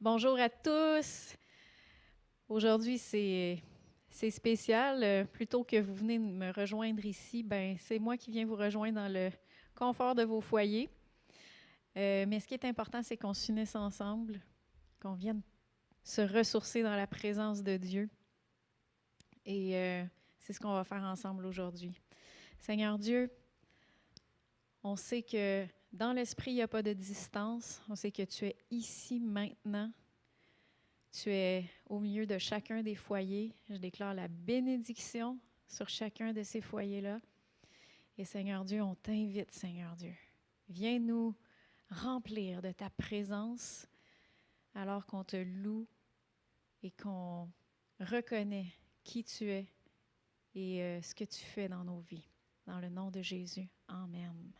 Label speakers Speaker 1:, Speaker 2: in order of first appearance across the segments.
Speaker 1: Bonjour à tous. Aujourd'hui, c'est spécial. Euh, plutôt que vous venez me rejoindre ici, ben c'est moi qui viens vous rejoindre dans le confort de vos foyers. Euh, mais ce qui est important, c'est qu'on s'unisse ensemble, qu'on vienne se ressourcer dans la présence de Dieu. Et euh, c'est ce qu'on va faire ensemble aujourd'hui. Seigneur Dieu, on sait que dans l'esprit, il n'y a pas de distance. On sait que tu es ici maintenant. Tu es au milieu de chacun des foyers. Je déclare la bénédiction sur chacun de ces foyers-là. Et Seigneur Dieu, on t'invite, Seigneur Dieu. Viens nous remplir de ta présence alors qu'on te loue et qu'on reconnaît qui tu es et euh, ce que tu fais dans nos vies. Dans le nom de Jésus. Amen.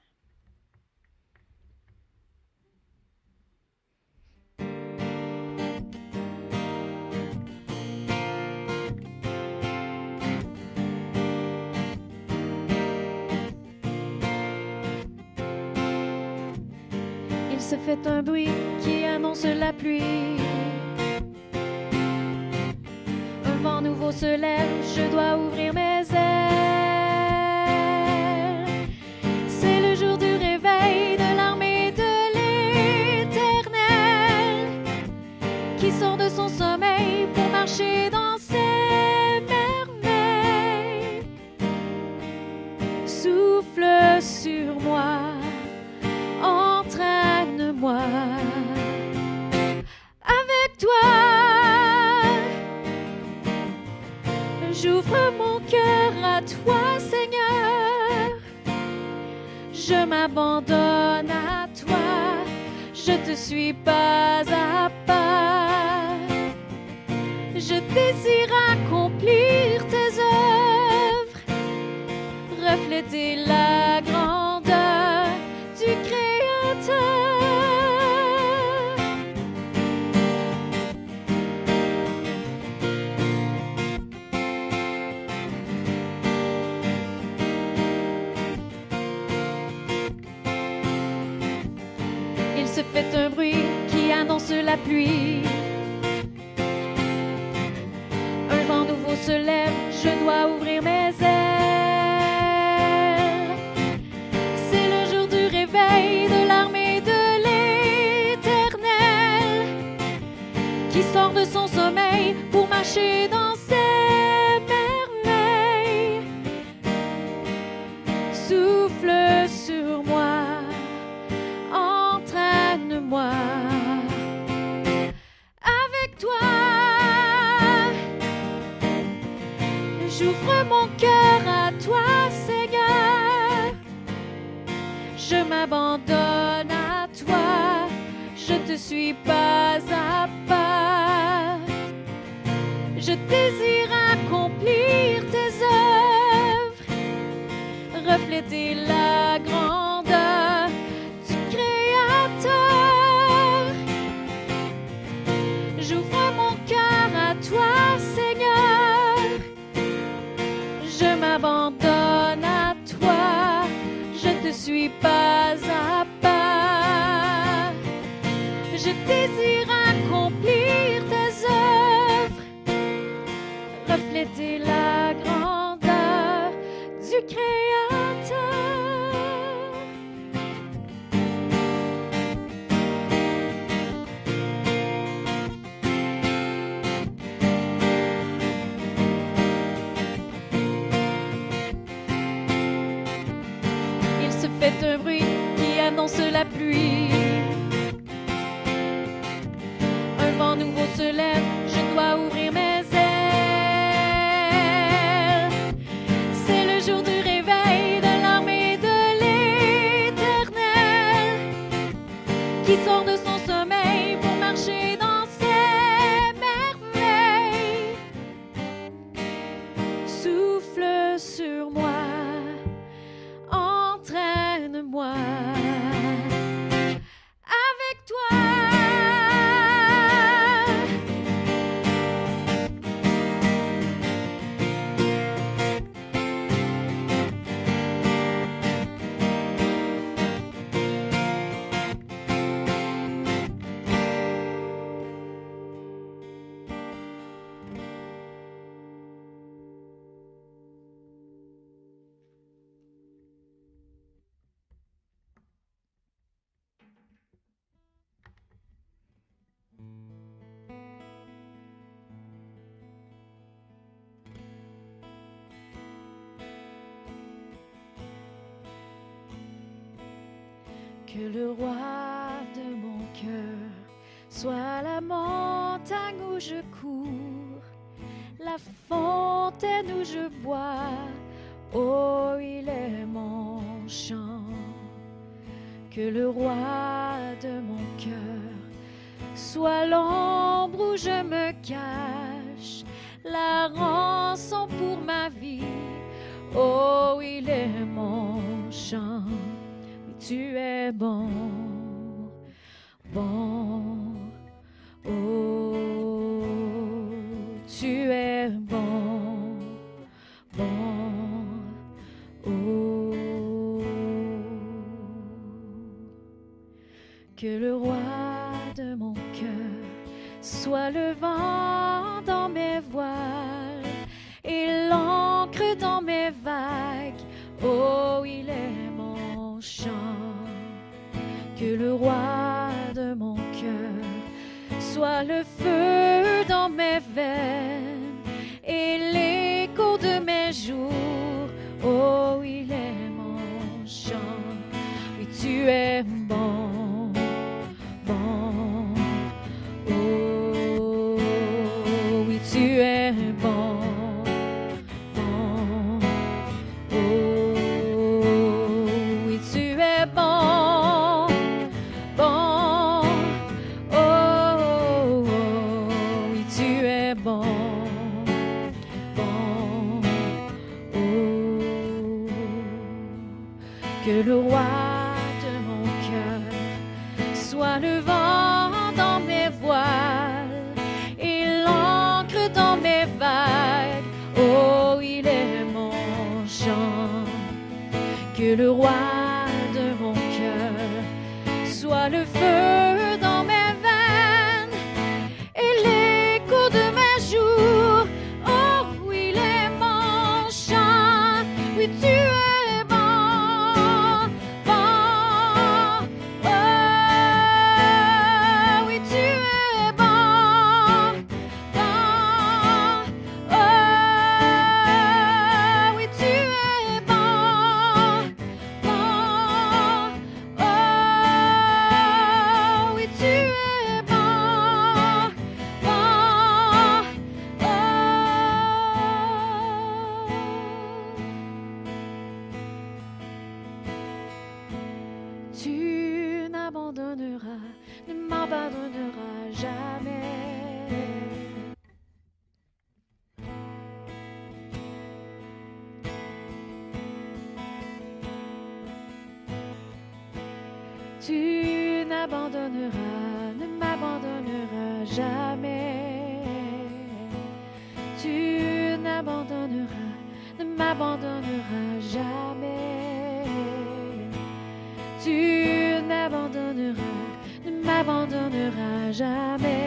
Speaker 1: Se fait un bruit qui annonce la pluie. Un vent nouveau se lève, je dois ouvrir mes ailes. C'est le jour du réveil de l'armée de l'éternel qui sort de son sommeil pour marcher m'abandonne à toi. Je te suis pas à pas. Je désire accomplir tes œuvres, refléter la la pluie. Un vent nouveau se lève, je dois Je Que le roi de mon cœur soit la montagne où je cours, la fontaine où je bois. Oh, il est mon chant. Que le roi de mon cœur soit l'ombre où je me cache, la rançon pour ma vie. Oh, il est mon tu es bon, bon. Oh, tu es bon, bon. Oh, que le roi de mon cœur soit le vent Le roi de mon cœur. Sois le feu dans mes veines et l'écho de mes jours. Oh, il est mon chant. Oui, tu es t'abandonnera jamais.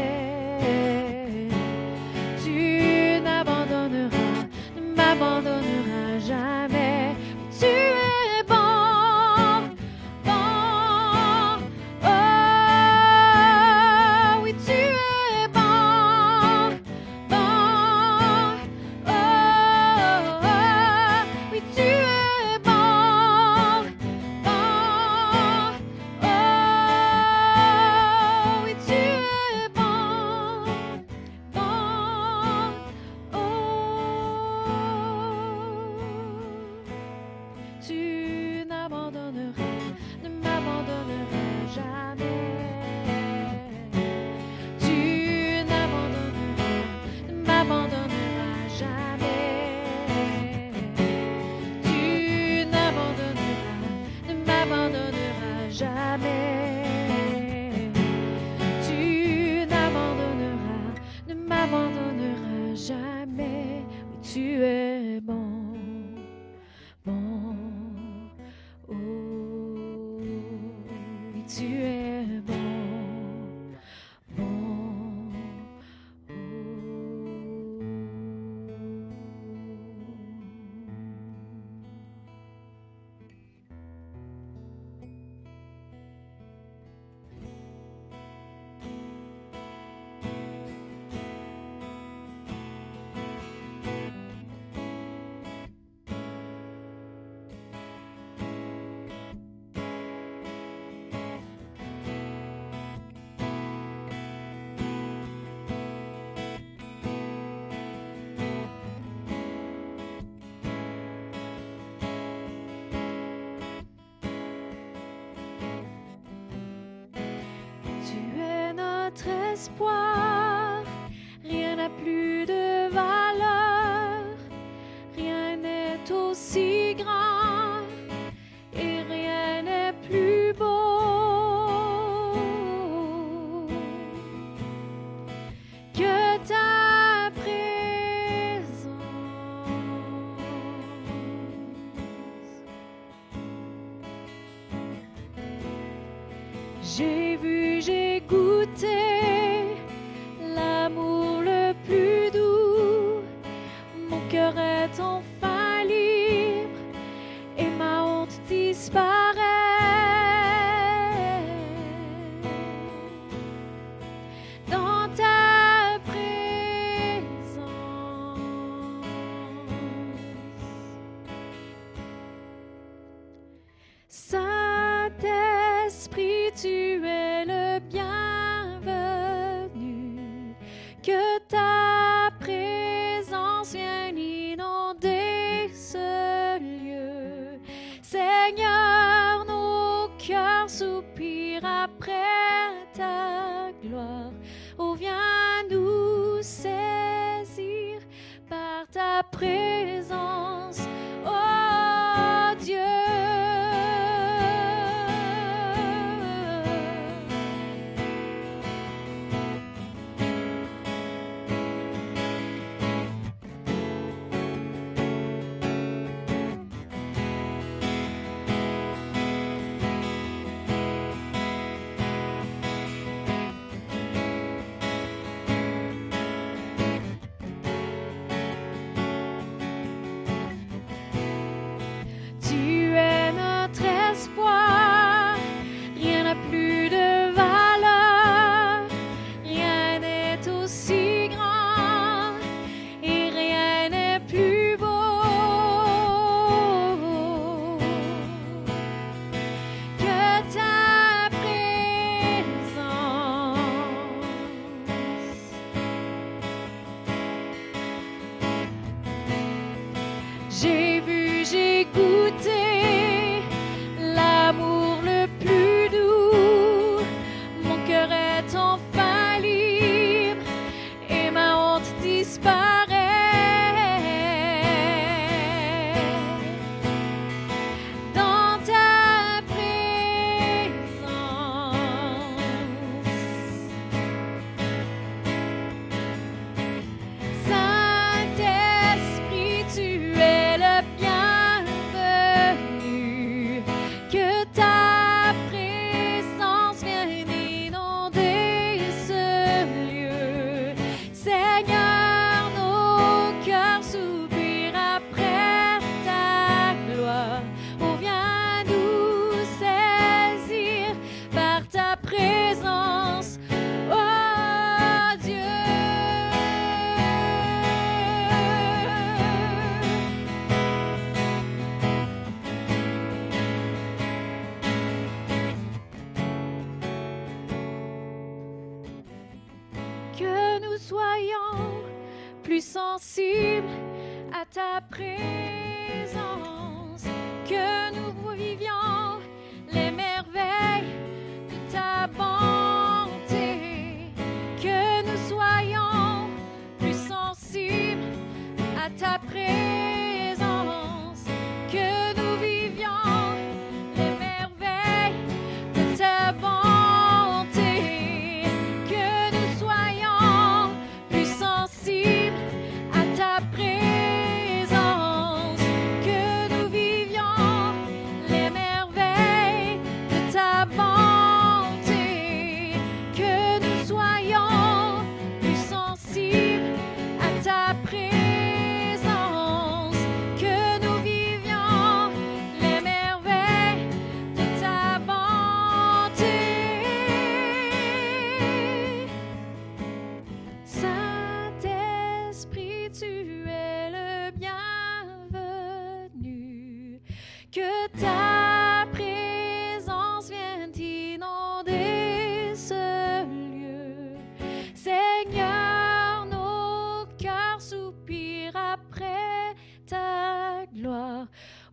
Speaker 1: notre espoir.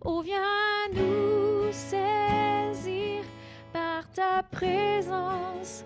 Speaker 1: Oh, viens nous saisir par ta présence?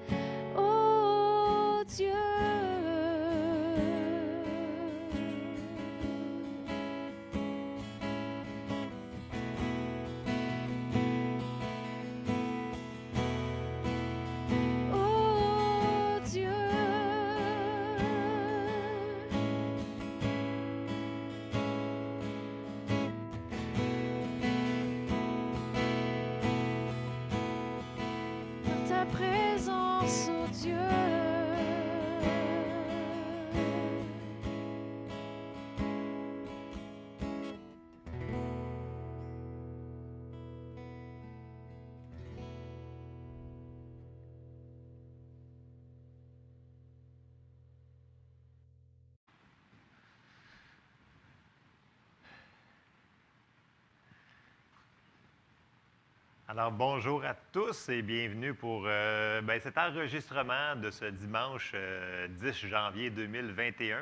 Speaker 2: Alors, bonjour à tous et bienvenue pour euh, ben, cet enregistrement de ce dimanche 10 euh, janvier 2021.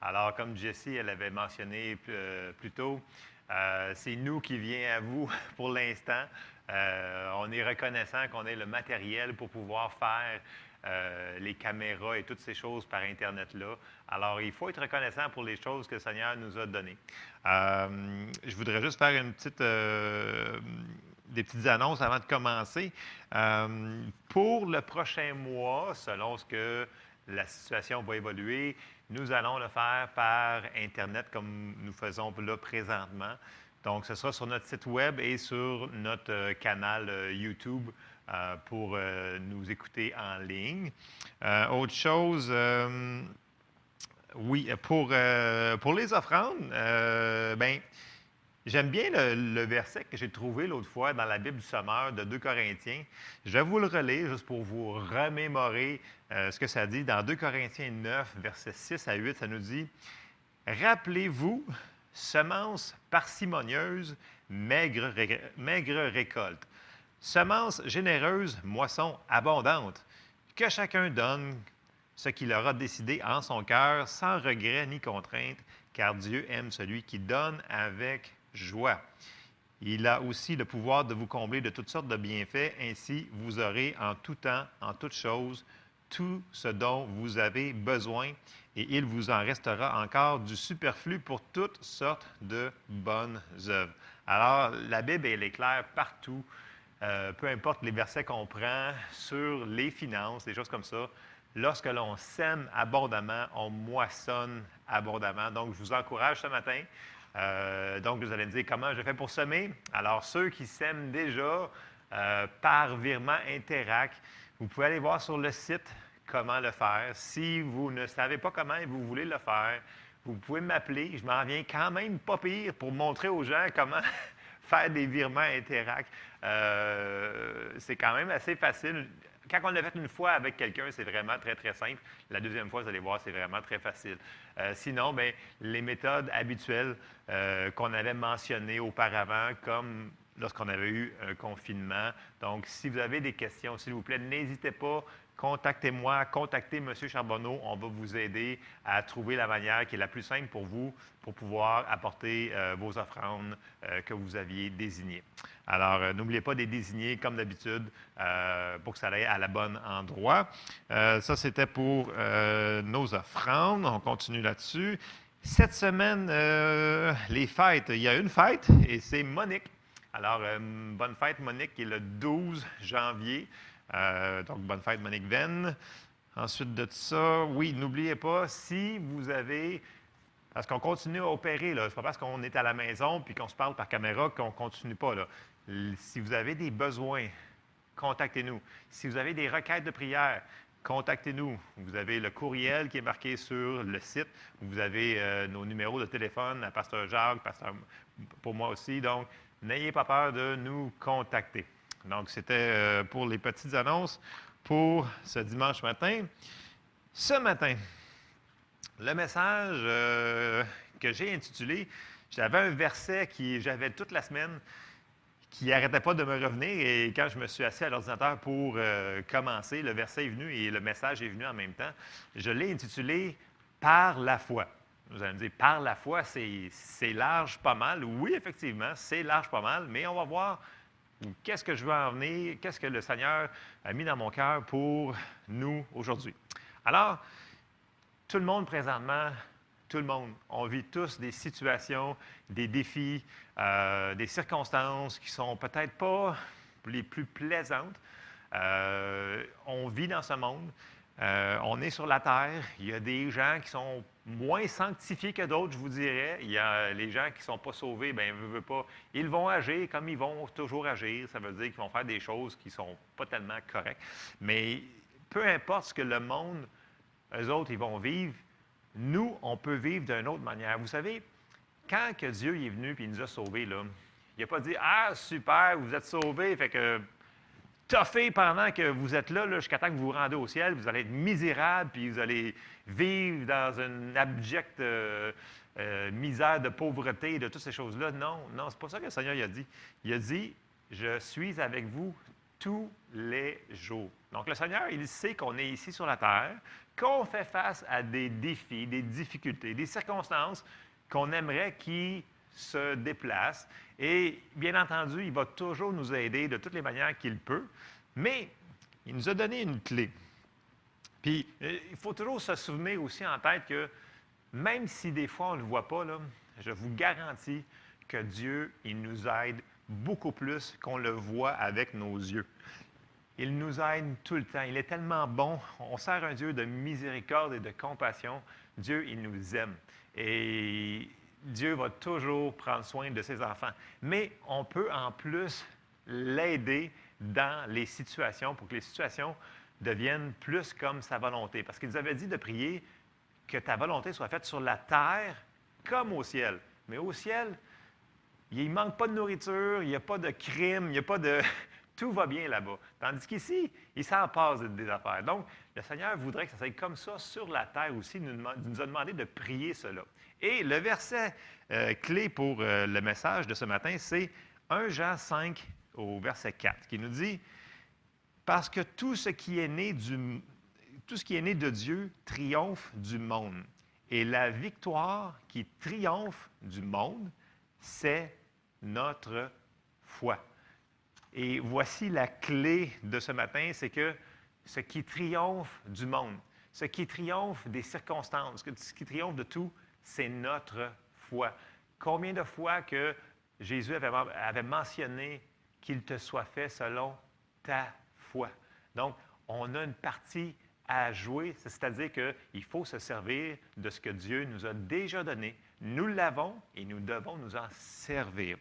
Speaker 2: Alors, comme Jessie, elle avait mentionné euh, plus tôt, c'est nous qui vient à vous pour l'instant. on est reconnaissant qu'on ait le matériel pour pouvoir faire les caméras et toutes ces choses par Internet-là. Alors, il faut être reconnaissant pour les choses que le Seigneur nous a données. je voudrais juste faire une petite des petites annonces avant de commencer. Euh, pour le prochain mois, selon ce que la situation va évoluer, nous allons le faire par Internet comme nous faisons là présentement. Donc, ce sera sur notre site web et sur notre euh, canal euh, YouTube pour nous écouter en ligne. autre chose, oui, pour, pour les offrandes, bien, J'aime bien le, verset que j'ai trouvé l'autre fois dans la Bible du Sommeur de 2 Corinthiens. Je vais vous le relire juste pour vous remémorer euh, ce que ça dit. Dans 2 Corinthiens 9, versets 6 à 8, ça nous dit Rappelez-vous, semence parcimonieuse, maigre, maigre récolte. Semence généreuse, moisson abondante. Que chacun donne ce qu'il aura décidé en son cœur, sans regret ni contrainte, car Dieu aime celui qui donne avec joie. Il a aussi le pouvoir de vous combler de toutes sortes de bienfaits. Ainsi, vous aurez en tout temps, en toutes choses, tout ce dont vous avez besoin et il vous en restera encore du superflu pour toutes sortes de bonnes œuvres. Alors, la Bible, elle est claire partout. Euh, peu importe les versets qu'on prend sur les finances, des choses comme ça, lorsque l'on sème abondamment, on moissonne abondamment. Donc, je vous encourage ce matin euh, donc, vous allez me dire comment je fais pour semer? Alors, ceux qui sèment déjà euh, par virement Interac, vous pouvez aller voir sur le site comment le faire. Si vous ne savez pas comment et vous voulez le faire, vous pouvez m'appeler. Je m'en viens quand même pas pire pour montrer aux gens comment faire des virements Interac. Euh, c'est quand même assez facile quand on l'a fait une fois avec quelqu'un, c'est vraiment très, très simple. La deuxième fois, vous allez voir, c'est vraiment très facile. Euh, sinon, bien, les méthodes habituelles euh, qu'on avait mentionnées auparavant, comme lorsqu'on avait eu un confinement. Donc, si vous avez des questions, s'il vous plaît, n'hésitez pas contactez-moi, contactez M. Charbonneau. On va vous aider à trouver la manière qui est la plus simple pour vous pour pouvoir apporter euh, vos offrandes euh, que vous aviez désignées. Alors, euh, n'oubliez pas de les désigner comme d'habitude pour que ça aille à la bonne endroit. ça, c'était pour nos offrandes. On continue là-dessus. Cette semaine, les fêtes, il y a une fête et c'est Monique. Alors, bonne fête, Monique, qui est le 12 janvier. Euh, donc, bonne fête, Monique Venn. Ensuite de ça, oui, n'oubliez pas, si vous avez. Parce qu'on continue à opérer, là. C'est pas parce qu'on est à la maison puis qu'on se parle par caméra qu'on ne continue pas, là. Si vous avez des besoins, contactez-nous. Si vous avez des requêtes de prière, contactez-nous. Vous avez le courriel qui est marqué sur le site. Vous avez euh, nos numéros de téléphone à Pasteur Jacques, Pasteur pour moi aussi. Donc, n'ayez pas peur de nous contacter. Donc, c'était euh, pour les petites annonces pour ce dimanche matin. Ce matin, le message euh, que j'ai intitulé, j'avais un verset qui j'avais toute la semaine qui n'arrêtait pas de me revenir. Et quand je me suis assis à l'ordinateur pour euh, commencer, le verset est venu et le message est venu en même temps. Je l'ai intitulé Par la foi. Vous allez me dire, par la foi, c'est large pas mal. Oui, effectivement, c'est large pas mal, mais on va voir qu'est-ce que je veux en venir, qu'est-ce que le Seigneur a mis dans mon cœur pour nous aujourd'hui? Alors, tout le monde présentement, tout le monde, on vit tous des situations, des défis, euh, des circonstances qui sont peut-être pas les plus plaisantes. Euh, on vit dans ce monde. Euh, on est sur la terre. Il y a des gens qui sont moins sanctifiés que d'autres, je vous dirais. Il y a les gens qui ne sont pas sauvés, bien, ne veulent pas. Ils vont agir comme ils vont toujours agir. Ça veut dire qu'ils vont faire des choses qui ne sont pas tellement correctes. Mais peu importe ce que le monde, eux autres, ils vont vivre, nous, on peut vivre d'une autre manière. Vous savez, quand que Dieu est venu et nous a sauvés, là, il n'a pas dit Ah, super, vous êtes sauvés, fait que toffez pendant que vous êtes là, jusqu'à temps que vous vous rendez au ciel, vous allez être misérable, puis vous allez vivre dans une abjecte euh, euh, misère de pauvreté, de toutes ces choses-là. Non, non, c'est pas ça que le Seigneur a dit. Il a dit Je suis avec vous tous les jours. Donc, le Seigneur, il sait qu'on est ici sur la terre, qu'on fait face à des défis, des difficultés, des circonstances qu'on aimerait qui se déplacent. Et bien entendu, il va toujours nous aider de toutes les manières qu'il peut, mais il nous a donné une clé. Puis, euh, il faut toujours se souvenir aussi en tête que même si des fois on ne le voit pas, là, je vous garantis que Dieu, il nous aide beaucoup plus qu'on le voit avec nos yeux. Il nous aide tout le temps. Il est tellement bon. On sert un Dieu de miséricorde et de compassion. Dieu, il nous aime. Et Dieu va toujours prendre soin de ses enfants. Mais on peut en plus l'aider dans les situations pour que les situations deviennent plus comme sa volonté. Parce qu'il nous avait dit de prier que ta volonté soit faite sur la terre comme au ciel. Mais au ciel, il ne manque pas de nourriture, il n'y a pas de crime, il n'y a pas de... Tout va bien là-bas. Tandis qu'ici, il s'en passe des affaires. Donc, le Seigneur voudrait que ça soit comme ça sur la terre aussi. Il nous a demandé de prier cela. Et le verset euh, clé pour euh, le message de ce matin, c'est 1 Jean 5 au verset 4, qui nous dit Parce que tout ce qui est né du, tout ce qui est né de Dieu triomphe du monde. Et la victoire qui triomphe du monde, c'est notre foi. Et voici la clé de ce matin, c'est que ce qui triomphe du monde, ce qui triomphe des circonstances, ce qui triomphe de tout, c'est notre foi. Combien de fois que Jésus avait, mentionné qu'il te soit fait selon ta foi? Donc, on a une partie à jouer, c'est-à-dire qu'il faut se servir de ce que Dieu nous a déjà donné. Nous l'avons et nous devons nous en servir.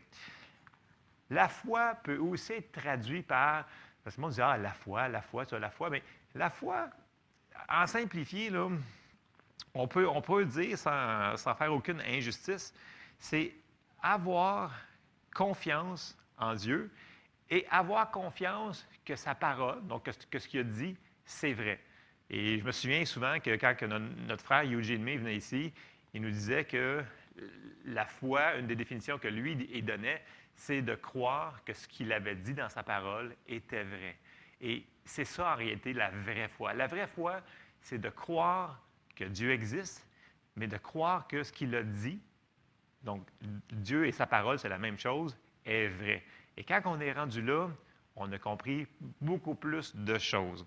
Speaker 2: La foi peut aussi être traduite par, parce que le monde dit, ah, la foi, la foi, as la foi, mais la foi, en simplifié, là, on peut, on peut dire sans, sans faire aucune injustice, c'est avoir confiance en Dieu et avoir confiance que sa parole, donc que, ce qu'il a dit, c'est vrai. Et je me souviens souvent que quand notre, frère Eugene May venait ici, il nous disait que la foi, une des définitions que lui il donnait, c'est de croire que ce qu'il avait dit dans sa parole était vrai. Et c'est ça en réalité la vraie foi. La vraie foi, c'est de croire que Dieu existe, mais de croire que ce qu'il a dit, donc Dieu et sa parole, c'est la même chose, est vrai. Et quand on est rendu là, on a compris beaucoup plus de choses.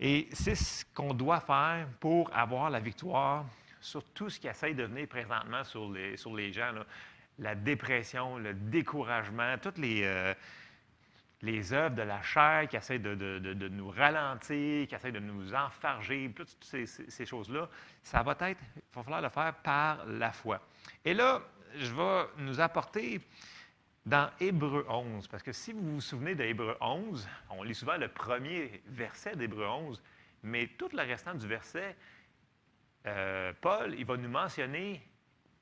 Speaker 2: Et c'est ce qu'on doit faire pour avoir la victoire sur tout ce qui essaye de venir présentement sur les, sur les gens. La dépression, le découragement, toutes les, euh, les œuvres de la chair qui essaient de, nous ralentir, qui essaient de nous enfarger, toutes ces, choses-là, ça va être, il va falloir le faire par la foi. Et là, je vais nous apporter dans Hébreu 11, parce que si vous vous souvenez d'Hébreu 11, on lit souvent le premier verset d'Hébreu 11, mais tout le restant du verset, euh, Paul, il va nous mentionner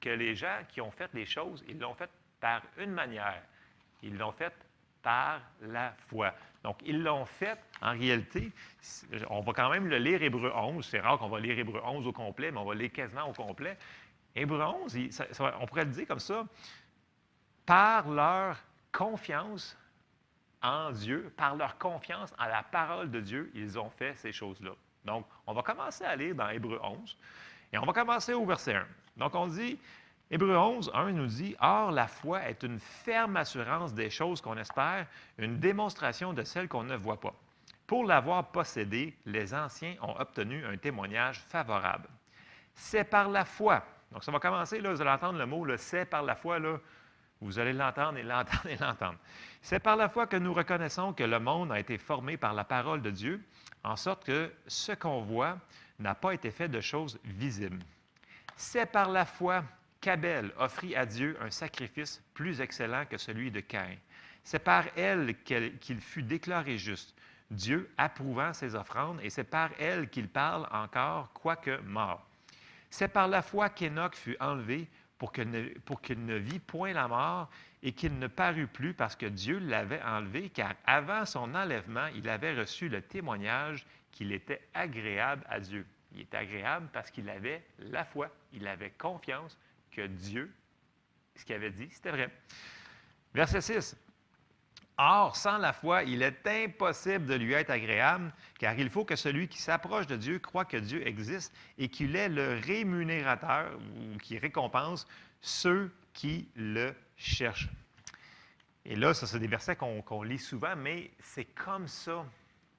Speaker 2: que les gens qui ont fait les choses, ils l'ont fait par une manière. Ils l'ont fait par la foi. Donc, ils l'ont fait, en réalité, on va quand même le lire Hébreu 11. C'est rare qu'on va lire Hébreu 11 au complet, mais on va lire quasiment au complet. Hébreu 11, on pourrait le dire comme ça, par leur confiance en Dieu, par leur confiance en la parole de Dieu, ils ont fait ces choses-là. Donc, on va commencer à lire dans Hébreu 11 et on va commencer au verset 1. Donc, on dit, Hébreu 11, 1 nous dit, Or, la foi est une ferme assurance des choses qu'on espère, une démonstration de celles qu'on ne voit pas. Pour l'avoir possédé, les anciens ont obtenu un témoignage favorable. C'est par la foi. Donc, ça va commencer, là, vous allez entendre le mot, c'est par la foi, là. Vous allez l'entendre et l'entendre et l'entendre. C'est par la foi que nous reconnaissons que le monde a été formé par la parole de Dieu, en sorte que ce qu'on voit n'a pas été fait de choses visibles. C'est par la foi qu'Abel offrit à Dieu un sacrifice plus excellent que celui de Caïn. C'est par elle qu'il fut déclaré juste, Dieu approuvant ses offrandes, et c'est par elle qu'il parle encore, quoique mort. C'est par la foi qu'Enoch fut enlevé pour qu'il ne, ne vit point la mort et qu'il ne parut plus parce que Dieu l'avait enlevé, car avant son enlèvement, il avait reçu le témoignage qu'il était agréable à Dieu. Il était agréable parce qu'il avait la foi, il avait confiance que Dieu, ce qu'il avait dit, c'était vrai. Verset 6. Or, sans la foi, il est impossible de lui être agréable, car il faut que celui qui s'approche de Dieu croit que Dieu existe et qu'il est le rémunérateur ou qui récompense ceux qui le cherchent. Et là, ça, c'est des versets qu'on lit souvent, mais c'est comme ça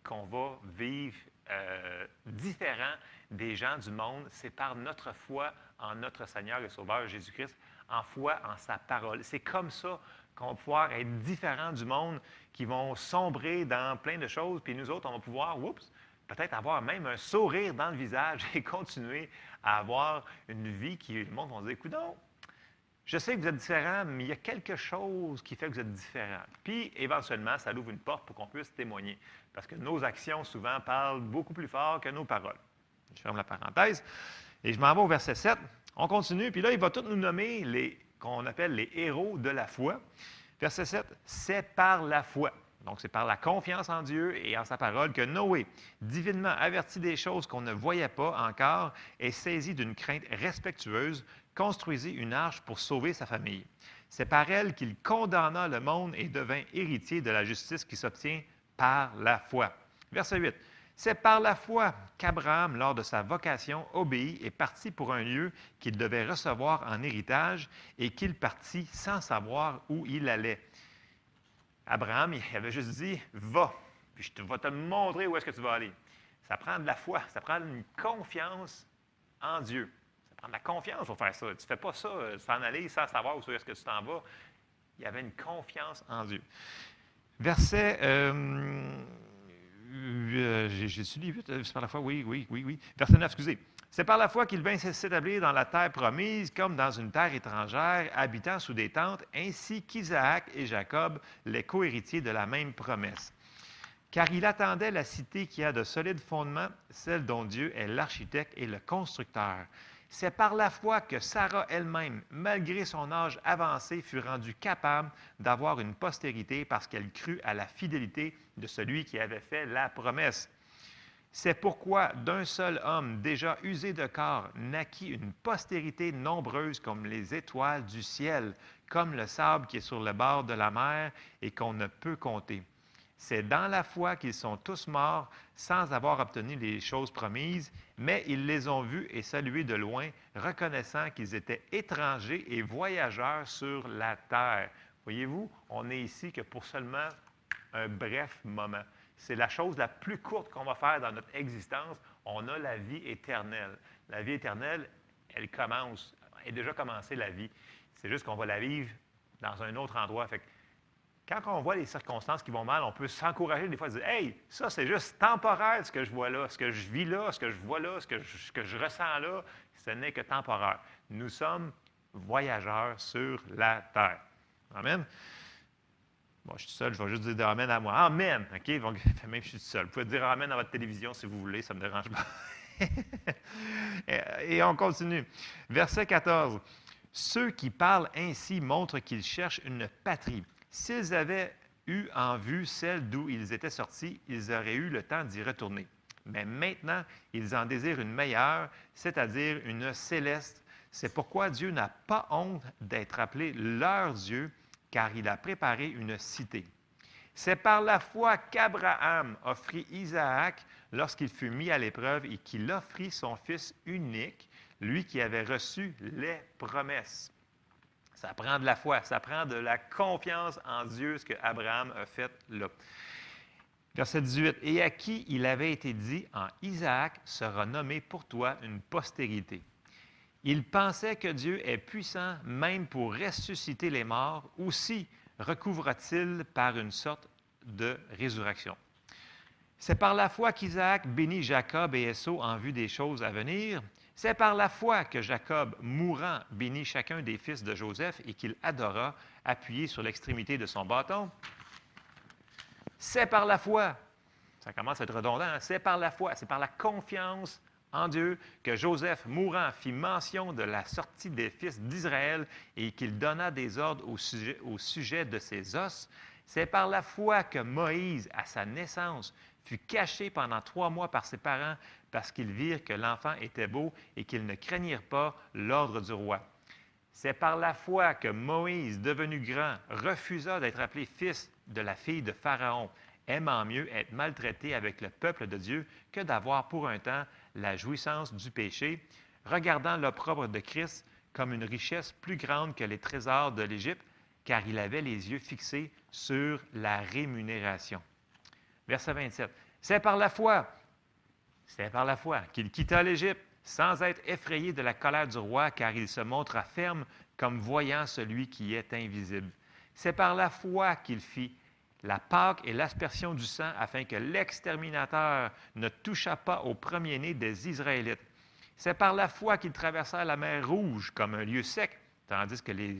Speaker 2: qu'on va vivre euh, différent des gens du monde. C'est par notre foi en notre Seigneur et Sauveur Jésus-Christ, en foi en sa parole. C'est comme ça qu'on va pouvoir être différent du monde, qui vont sombrer dans plein de choses, puis nous autres, on va pouvoir, oups, peut-être avoir même un sourire dans le visage et continuer à avoir une vie qui, le monde va dire, écoute, je sais que vous êtes différent, mais il y a quelque chose qui fait que vous êtes différent. Puis, éventuellement, ça ouvre une porte pour qu'on puisse témoigner. Parce que nos actions, souvent, parlent beaucoup plus fort que nos paroles. Je ferme la parenthèse. Et je m'en vais au verset 7. On continue, puis là, il va tout nous nommer les qu'on appelle les héros de la foi. Verset 7, c'est par la foi. Donc, c'est par la confiance en Dieu et en sa parole que Noé, divinement averti des choses qu'on ne voyait pas encore et saisi d'une crainte respectueuse, construisit une arche pour sauver sa famille. C'est par elle qu'il condamna le monde et devint héritier de la justice qui s'obtient par la foi. Verset 8. C'est par la foi qu'Abraham, lors de sa vocation, obéit et partit pour un lieu qu'il devait recevoir en héritage et qu'il partit sans savoir où il allait. Abraham, il avait juste dit, va, puis je vais te montrer où est-ce que tu vas aller. Ça prend de la foi, ça prend une confiance en Dieu. Ça prend de la confiance pour faire ça. Tu ne fais pas ça, euh, s'en aller sans savoir où est-ce que tu t'en vas. Il y avait une confiance en Dieu. Verset euh, euh, j'ai lu vite, c'est par la foi, oui, oui, oui, oui. Verset 9, excusez. C'est par la foi qu'il vint s'établir dans la terre promise, comme dans une terre étrangère, habitant sous des tentes, ainsi qu'Isaac et Jacob, les cohéritiers de la même promesse. Car il attendait la cité qui a de solides fondements, celle dont Dieu est l'architecte et le constructeur. C'est par la foi que Sarah elle-même, malgré son âge avancé, fut rendue capable d'avoir une postérité parce qu'elle crut à la fidélité de celui qui avait fait la promesse. C'est pourquoi d'un seul homme déjà usé de corps naquit une postérité nombreuse comme les étoiles du ciel, comme le sable qui est sur le bord de la mer et qu'on ne peut compter. C'est dans la foi qu'ils sont tous morts sans avoir obtenu les choses promises, mais ils les ont vus et salués de loin, reconnaissant qu'ils étaient étrangers et voyageurs sur la terre. Voyez-vous, on est ici que pour seulement un bref moment. C'est la chose la plus courte qu'on va faire dans notre existence. On a la vie éternelle. La vie éternelle, elle commence, elle est déjà commencée la vie. C'est juste qu'on va la vivre dans un autre endroit. Quand on voit les circonstances qui vont mal, on peut s'encourager des fois à dire Hey, ça, c'est juste temporaire ce que je vois là, ce que je vis là, ce que je vois là, ce que je, ressens là, ce n'est que temporaire. Nous sommes voyageurs sur la terre. Amen. Bon, je suis seul, je vais juste dire Amen à moi. Amen. OK? même je suis seul. Vous pouvez dire Amen à votre télévision si vous voulez, ça ne me dérange pas. et on continue. Verset 14. Ceux qui parlent ainsi montrent qu'ils cherchent une patrie. S'ils avaient eu en vue celle d'où ils étaient sortis, ils auraient eu le temps d'y retourner. Mais maintenant, ils en désirent une meilleure, c'est-à-dire une céleste. C'est pourquoi Dieu n'a pas honte d'être appelé leur Dieu, car il a préparé une cité. C'est par la foi qu'Abraham offrit Isaac lorsqu'il fut mis à l'épreuve et qu'il offrit son fils unique, lui qui avait reçu les promesses. Ça prend de la foi, ça prend de la confiance en Dieu, ce que Abraham a fait là. Verset 18. Et à qui il avait été dit, en Isaac sera nommé pour toi une postérité. Il pensait que Dieu est puissant même pour ressusciter les morts, aussi recouvra-t-il par une sorte de résurrection. C'est par la foi qu'Isaac bénit Jacob et Esau en vue des choses à venir. C'est par la foi que Jacob, mourant, bénit chacun des fils de Joseph et qu'il adora, appuyé sur l'extrémité de son bâton. C'est par la foi, ça commence à être redondant, hein? c'est par la foi, c'est par la confiance en Dieu que Joseph, mourant, fit mention de la sortie des fils d'Israël et qu'il donna des ordres au sujet, au sujet de ses os. C'est par la foi que Moïse, à sa naissance, fut caché pendant trois mois par ses parents parce qu'ils virent que l'enfant était beau et qu'ils ne craignirent pas l'ordre du roi. C'est par la foi que Moïse, devenu grand, refusa d'être appelé fils de la fille de Pharaon, aimant mieux être maltraité avec le peuple de Dieu que d'avoir pour un temps la jouissance du péché, regardant l'opprobre de Christ comme une richesse plus grande que les trésors de l'Égypte, car il avait les yeux fixés sur la rémunération. Verset 27. C'est par la foi, c'est par la foi qu'il quitta l'Égypte sans être effrayé de la colère du roi, car il se montra ferme comme voyant celui qui est invisible. C'est par la foi qu'il fit la Pâque et l'aspersion du sang afin que l'exterminateur ne touchât pas au premier-né des Israélites. C'est par la foi qu'il traversa la mer Rouge comme un lieu sec, tandis que les,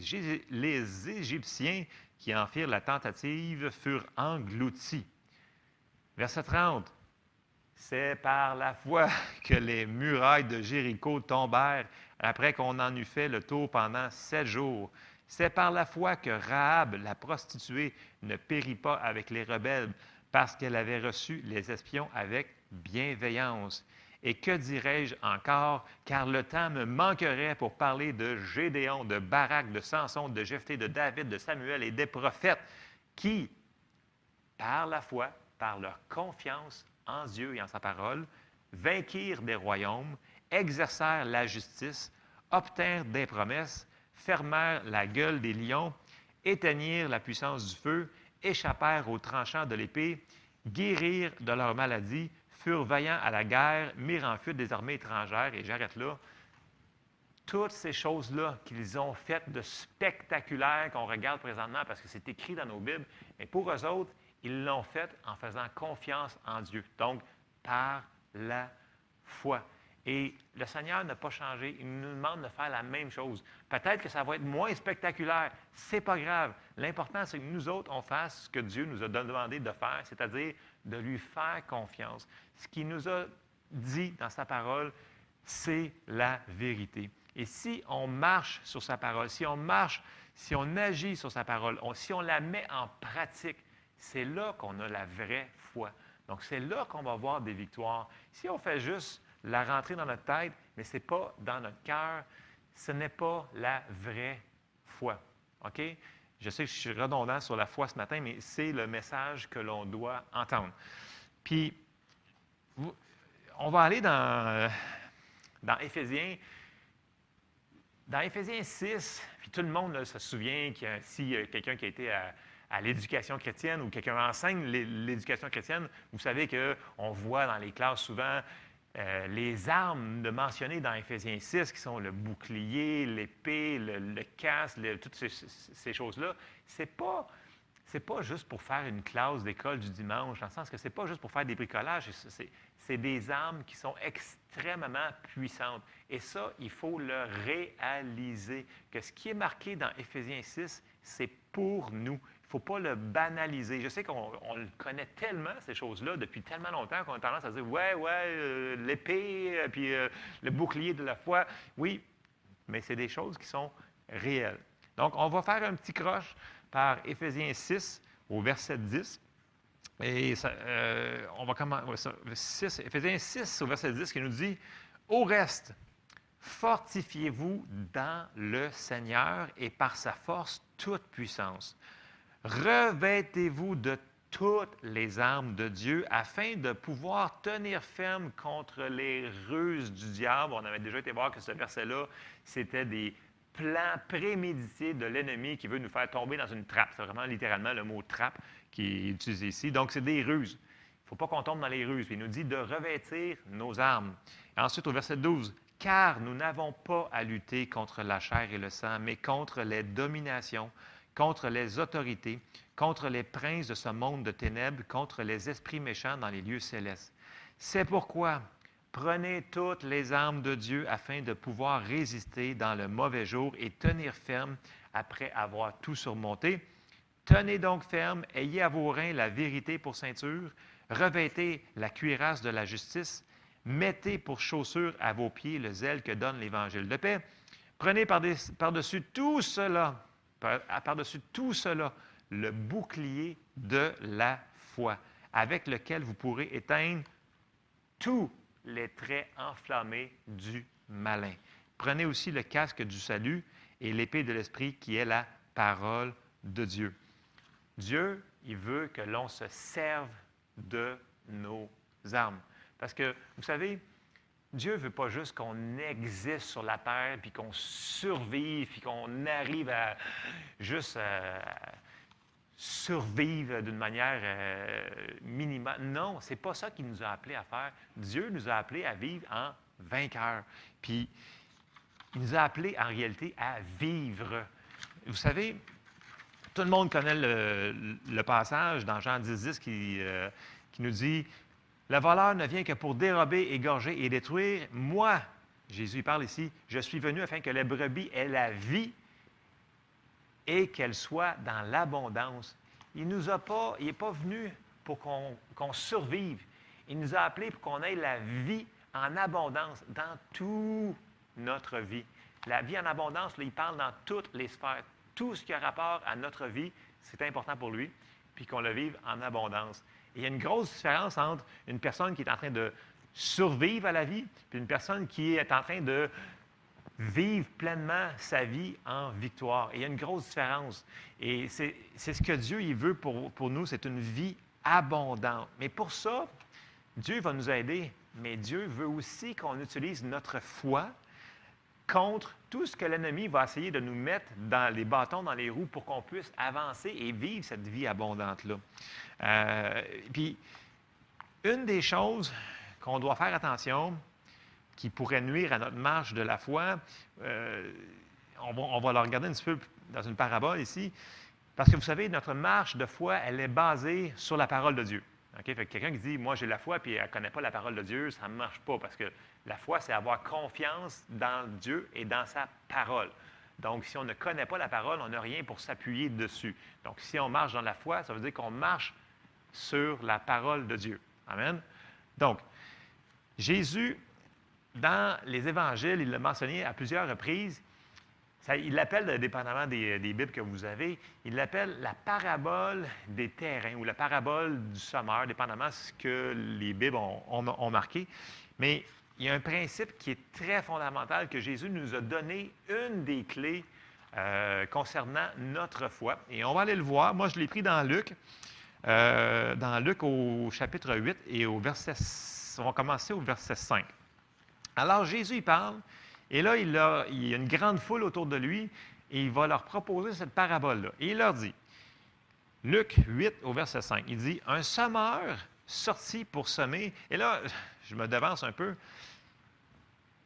Speaker 2: les Égyptiens qui en firent la tentative furent engloutis. Verset 30. C'est par la foi que les murailles de Jéricho tombèrent après qu'on en eut fait le tour pendant sept jours. C'est par la foi que Rahab, la prostituée, ne périt pas avec les rebelles, parce qu'elle avait reçu les espions avec bienveillance. Et que dirais-je encore, car le temps me manquerait pour parler de Gédéon, de Barak, de Samson, de Jephthé, de David, de Samuel et des prophètes qui, par la foi, par leur confiance en Dieu et en sa parole, vainquirent des royaumes, exercèrent la justice, obtinrent des promesses, fermèrent la gueule des lions, éteignirent la puissance du feu, échappèrent aux tranchants de l'épée, guérirent de leur maladie, furent vaillants à la guerre, mirent en fuite des armées étrangères, et j'arrête là. Toutes ces choses-là qu'ils ont faites de spectaculaires qu'on regarde présentement parce que c'est écrit dans nos Bibles, mais pour eux autres, ils l'ont fait en faisant confiance en Dieu. Donc, par la foi. Et le Seigneur n'a pas changé. Il nous demande de faire la même chose. Peut-être que ça va être moins spectaculaire. Ce n'est pas grave. L'important, c'est que nous autres, on fasse ce que Dieu nous a demandé de faire, c'est-à-dire de lui faire confiance. Ce qu'il nous a dit dans sa parole, c'est la vérité. Et si on marche sur sa parole, si on marche, si on agit sur sa parole, si on la met en pratique, c'est là qu'on a la vraie foi. Donc, c'est là qu'on va voir des victoires. Si on fait juste la rentrer dans notre tête, mais ce n'est pas dans notre cœur, ce n'est pas la vraie foi. OK? Je sais que je suis redondant sur la foi ce matin, mais c'est le message que l'on doit entendre. Puis, on va aller dans, euh, dans Éphésiens. Dans Éphésiens 6, puis tout le monde se souvient a, si quelqu'un qui a été à, à l'éducation chrétienne ou quelqu'un enseigne l'éducation chrétienne, vous savez qu'on voit dans les classes souvent euh, les armes de mentionnées dans Éphésiens 6, qui sont le bouclier, l'épée, le, casque, toutes ces, choses-là, c'est pas c'est pas juste pour faire une classe d'école du dimanche, dans le sens que c'est pas juste pour faire des bricolages, c'est des armes qui sont extrêmement puissantes. Et ça, il faut le réaliser, que ce qui est marqué dans Éphésiens 6, c'est pour nous faut pas le banaliser. Je sais qu'on le connaît tellement, ces choses-là, depuis tellement longtemps qu'on a tendance à dire Ouais, ouais, euh, l'épée, euh, puis euh, le bouclier de la foi. Oui, mais c'est des choses qui sont réelles. Donc, on va faire un petit croche par Éphésiens 6 au verset 10. Et on va commencer. 6, Éphésiens 6 au verset 10 qui nous dit Au reste, fortifiez-vous dans le Seigneur et par sa force toute puissance. Revêtez-vous de toutes les armes de Dieu afin de pouvoir tenir ferme contre les ruses du diable. On avait déjà été voir que ce verset-là, c'était des plans prémédités de l'ennemi qui veut nous faire tomber dans une trappe. C'est vraiment littéralement le mot trappe qui est ici. Donc, c'est des ruses. ne faut pas qu'on tombe dans les ruses. il nous dit de revêtir nos armes. Ensuite, au verset 12, car nous n'avons pas à lutter contre la chair et le sang, mais contre les dominations, contre les autorités, contre les princes de ce monde de ténèbres, contre les esprits méchants dans les lieux célestes. C'est pourquoi prenez toutes les armes de Dieu afin de pouvoir résister dans le mauvais jour et tenir ferme après avoir tout surmonté. Tenez donc ferme, ayez à vos reins la vérité pour ceinture, revêtez la cuirasse de la justice, mettez pour chaussure à vos pieds le zèle que donne l'Évangile de paix. Prenez par-dessus tout cela, par-dessus tout cela, le bouclier de la foi, avec lequel vous pourrez éteindre tous les traits enflammés du malin. Prenez aussi le casque du salut et l'épée de l'Esprit qui est la parole de Dieu. Dieu, il veut que l'on se serve de nos armes. Parce que, vous savez, Dieu ne veut pas juste qu'on existe sur la terre, puis qu'on survive, puis qu'on arrive à juste euh, survivre d'une manière euh, minimale. Non, ce n'est pas ça qu'il nous a appelés à faire. Dieu nous a appelés à vivre en vainqueur. Puis, il nous a appelés en réalité à vivre. Vous savez, tout le monde connaît le, passage dans Jean 10, 10 qui, euh, qui nous dit Le voleur ne vient que pour dérober, égorger et détruire. Moi, Jésus parle ici, je suis venu afin que les brebis aient la vie et qu'elle soit dans l'abondance. Il nous a pas, il n'est pas venu pour qu'on survive. Il nous a appelés pour qu'on ait la vie en abondance dans toute notre vie. La vie en abondance, il parle dans toutes les sphères, tout ce qui a rapport à notre vie, c'est important pour lui, puis qu'on le vive en abondance. Il y a une grosse différence entre une personne qui est en train de survivre à la vie, puis une personne qui est en train de vivre pleinement sa vie en victoire. Il y a une grosse différence. Et c'est ce que Dieu il veut pour, pour nous, c'est une vie abondante. Mais pour ça, Dieu va nous aider, mais Dieu veut aussi qu'on utilise notre foi contre tout ce que l'ennemi va essayer de nous mettre dans les bâtons, dans les roues pour qu'on puisse avancer et vivre cette vie abondante-là. Euh, puis, une des choses qu'on doit faire attention, qui pourrait nuire à notre marche de la foi, euh, on, va, on, regarder un petit peu dans une parabole ici, parce que vous savez, notre marche de foi, elle est basée sur la parole de Dieu. Quelqu'un qui dit, moi j'ai la foi, puis elle ne connaît pas la parole de Dieu, ça ne marche pas, parce que la foi, c'est avoir confiance dans Dieu et dans sa parole. Donc, si on ne connaît pas la parole, on n'a rien pour s'appuyer dessus. Donc, si on marche dans la foi, ça veut dire qu'on marche sur la parole de Dieu. Amen? Donc, Jésus, dans les évangiles, il l'a mentionné à plusieurs reprises, il l'appelle, dépendamment des, Bibles que vous avez, il l'appelle la parabole des terrains ou la parabole du sommeur, dépendamment de ce que les Bibles ont, marqué. Mais il y a un principe qui est très fondamental que Jésus nous a donné, une des clés euh, concernant notre foi. Et on va aller le voir. Moi, je l'ai pris dans Luc, euh, dans Luc au chapitre 8 et au verset, on va commencer au verset 5. Alors Jésus, il parle, et là, il, y a une grande foule autour de lui, et il va leur proposer cette parabole-là. Et il leur dit, Luc 8 au verset 5, il dit, un sommeur sorti pour semer, et là, je me devance un peu,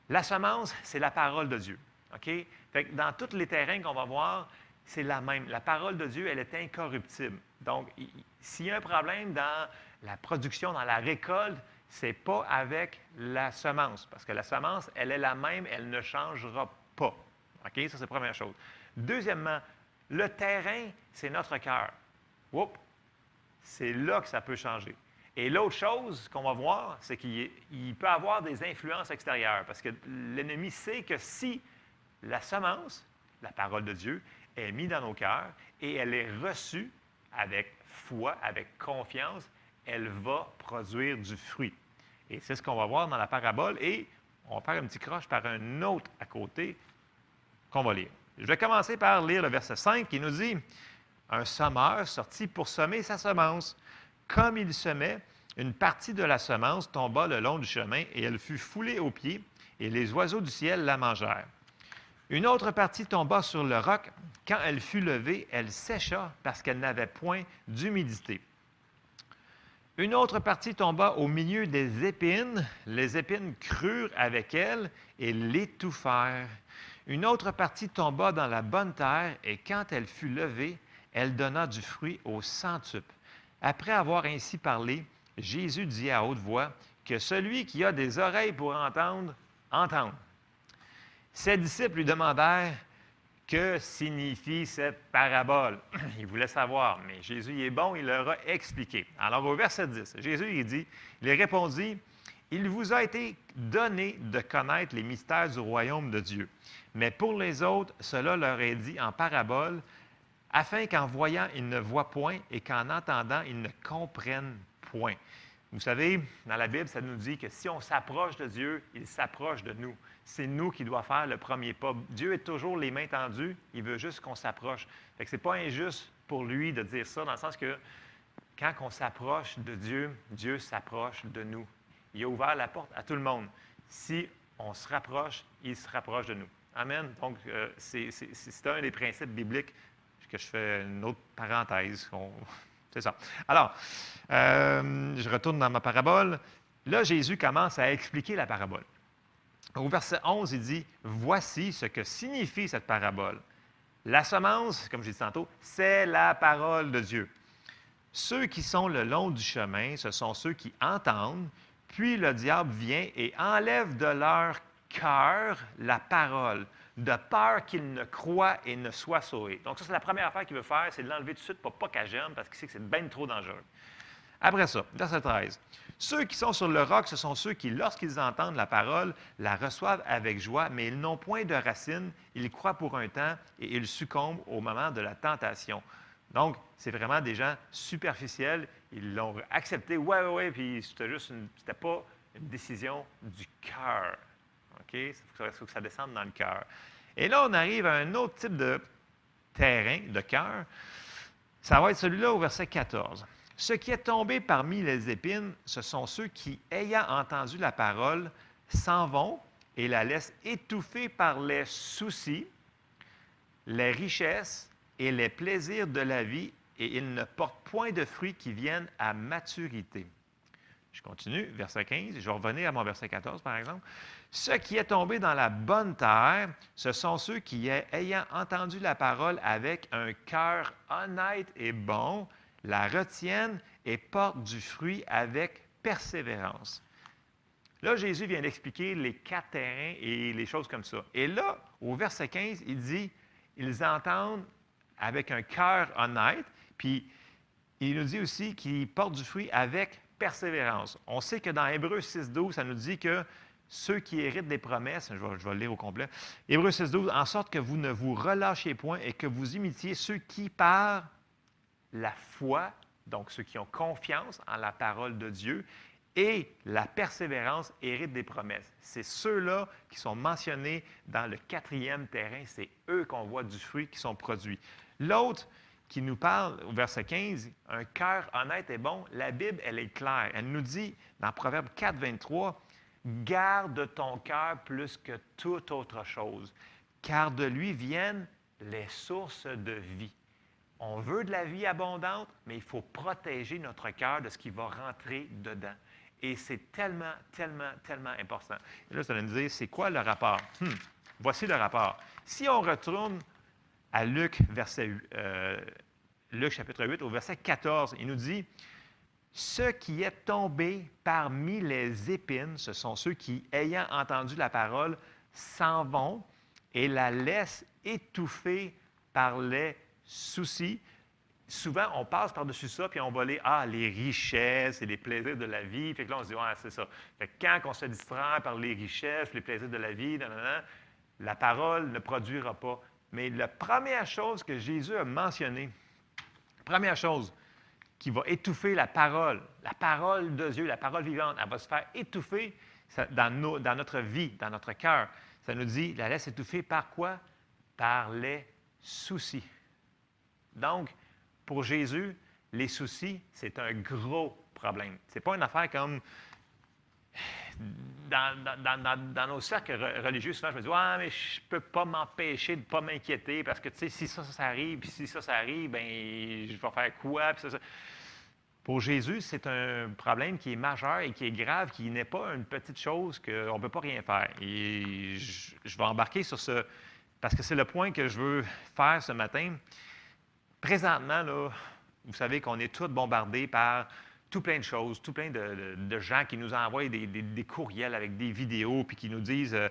Speaker 2: la semence, c'est la parole de Dieu. OK? dans tous les terrains qu'on va voir, c'est la même. La parole de Dieu, elle est incorruptible. Donc, s'il y a un problème dans la production, dans la récolte, ce n'est pas avec la semence, parce que la semence, elle est la même, elle ne changera pas. OK? Ça, c'est la première chose. Deuxièmement, le terrain, c'est notre cœur. C'est là que ça peut changer. Et l'autre chose qu'on va voir, c'est qu'il peut avoir des influences extérieures, parce que l'ennemi sait que si la semence, la parole de Dieu, est mise dans nos cœurs et elle est reçue avec foi, avec confiance, elle va produire du fruit. Et c'est ce qu'on va voir dans la parabole. Et on va un petit croche par un autre à côté qu'on va lire. Je vais commencer par lire le verset 5 qui nous dit Un sommeur sortit pour semer sa semence. Comme il semait, une partie de la semence tomba le long du chemin et elle fut foulée aux pieds, et les oiseaux du ciel la mangèrent. Une autre partie tomba sur le roc. Quand elle fut levée, elle sécha parce qu'elle n'avait point d'humidité. Une autre partie tomba au milieu des épines. Les épines crurent avec elle et l'étouffèrent. Une autre partie tomba dans la bonne terre, et quand elle fut levée, elle donna du fruit au centuple. Après avoir ainsi parlé, Jésus dit à haute voix que celui qui a des oreilles pour entendre, entende. Ses disciples lui demandèrent que signifie cette parabole? Il voulait savoir, mais Jésus est bon, il leur a expliqué. Alors au verset 10, Jésus il dit, il répondit, il vous a été donné de connaître les mystères du royaume de Dieu. Mais pour les autres, cela leur est dit en parabole, afin qu'en voyant, ils ne voient point et qu'en entendant, ils ne comprennent point. Vous savez, dans la Bible, ça nous dit que si on s'approche de Dieu, il s'approche de nous. C'est nous qui doit faire le premier pas. Dieu est toujours les mains tendues, il veut juste qu'on s'approche. Ce n'est pas injuste pour lui de dire ça, dans le sens que quand on s'approche de Dieu, Dieu s'approche de nous. Il a ouvert la porte à tout le monde. Si on se rapproche, il se rapproche de nous. Amen. Donc, euh, c'est un des principes bibliques que je fais une autre parenthèse? C'est ça. Alors, euh, je retourne dans ma parabole. Là, Jésus commence à expliquer la parabole. Au verset 11, il dit, Voici ce que signifie cette parabole. La semence, comme j'ai dit tantôt, c'est la parole de Dieu. Ceux qui sont le long du chemin, ce sont ceux qui entendent, puis le diable vient et enlève de leur cœur la parole, de peur qu'il ne croient et ne soient sauvés. Donc, ça, c'est la première affaire qu'il veut faire, c'est de l'enlever tout de suite pour pas qu'elle gêne, parce qu'il sait que c'est bien trop dangereux. Après ça, verset 13. Ceux qui sont sur le roc, ce sont ceux qui, lorsqu'ils entendent la parole, la reçoivent avec joie, mais ils n'ont point de racines, ils croient pour un temps et ils succombent au moment de la tentation. Donc, c'est vraiment des gens superficiels. Ils l'ont accepté, ouais, ouais, ouais, puis c'était juste c'était pas une décision du cœur. OK? Il faut que ça descende dans le cœur. Et là, on arrive à un autre type de terrain, de cœur. Ça va être celui-là au verset 14. Ce qui est tombé parmi les épines, ce sont ceux qui, ayant entendu la parole, s'en vont et la laissent étouffer par les soucis, les richesses et les plaisirs de la vie, et ils ne portent point de fruits qui viennent à maturité. Je continue, verset 15, je vais revenir à mon verset 14, par exemple. Ce qui est tombé dans la bonne terre, ce sont ceux qui, ayant entendu la parole avec un cœur honnête et bon, la retiennent et portent du fruit avec persévérance. Là, Jésus vient d'expliquer les quatre terrains et les choses comme ça. Et là, au verset 15, il dit, ils entendent avec un cœur honnête, puis il nous dit aussi qu'ils portent du fruit avec persévérance. On sait que dans Hébreu 6.12, ça nous dit que ceux qui héritent des promesses, je vais, le lire au complet, Hébreu 6.12, en sorte que vous ne vous relâchiez point et que vous imitiez ceux qui, par la foi, donc ceux qui ont confiance en la parole de Dieu, et la persévérance héritent des promesses. C'est ceux-là qui sont mentionnés dans le quatrième terrain. C'est eux qu'on voit du fruit qui sont produits. L'autre qui nous parle au verset 15, un cœur honnête et bon, la Bible, elle est claire. Elle nous dit dans Proverbe 4, 23, Garde ton cœur plus que toute autre chose, car de lui viennent les sources de vie. On veut de la vie abondante, mais il faut protéger notre cœur de ce qui va rentrer dedans. Et c'est tellement, tellement, tellement important. Et là, ça va nous dire, c'est quoi le rapport? Hmm, voici le rapport. Si on retourne à Luc, euh, chapitre 8, au verset 14, il nous dit, ce qui est tombé parmi les épines, ce sont ceux qui, ayant entendu la parole, s'en vont et la laissent étouffer par les soucis. Souvent, on passe par-dessus ça, puis on va aller, ah, les richesses et les plaisirs de la vie. Fait que là, on se dit, ah, c'est ça. Fait que quand on se distrait par les richesses, les plaisirs de la vie, la parole ne produira pas. Mais la première chose que Jésus a mentionnée, première chose qui va étouffer la parole, la parole de Dieu, la parole vivante, elle va se faire étouffer dans, dans notre vie, dans notre cœur. Ça nous dit, la laisse étouffer par quoi? Par les soucis. Donc, pour Jésus, les soucis, c'est un gros problème. Ce n'est pas une affaire comme dans, nos cercles religieux, souvent, je me dis Ah, mais je peux pas m'empêcher de ne pas m'inquiéter parce que, tu sais, si ça, ça, arrive, puis si ça, ça arrive, ben je vais faire quoi? Pour Jésus, c'est un problème qui est majeur et qui est grave, qui n'est pas une petite chose qu'on ne peut pas rien faire. Et je, vais embarquer sur ce, parce que c'est le point que je veux faire ce matin. Présentement, là, vous savez qu'on est tous bombardés par tout plein de choses, tout plein de, gens qui nous envoient des, courriels avec des vidéos, puis qui nous disent euh,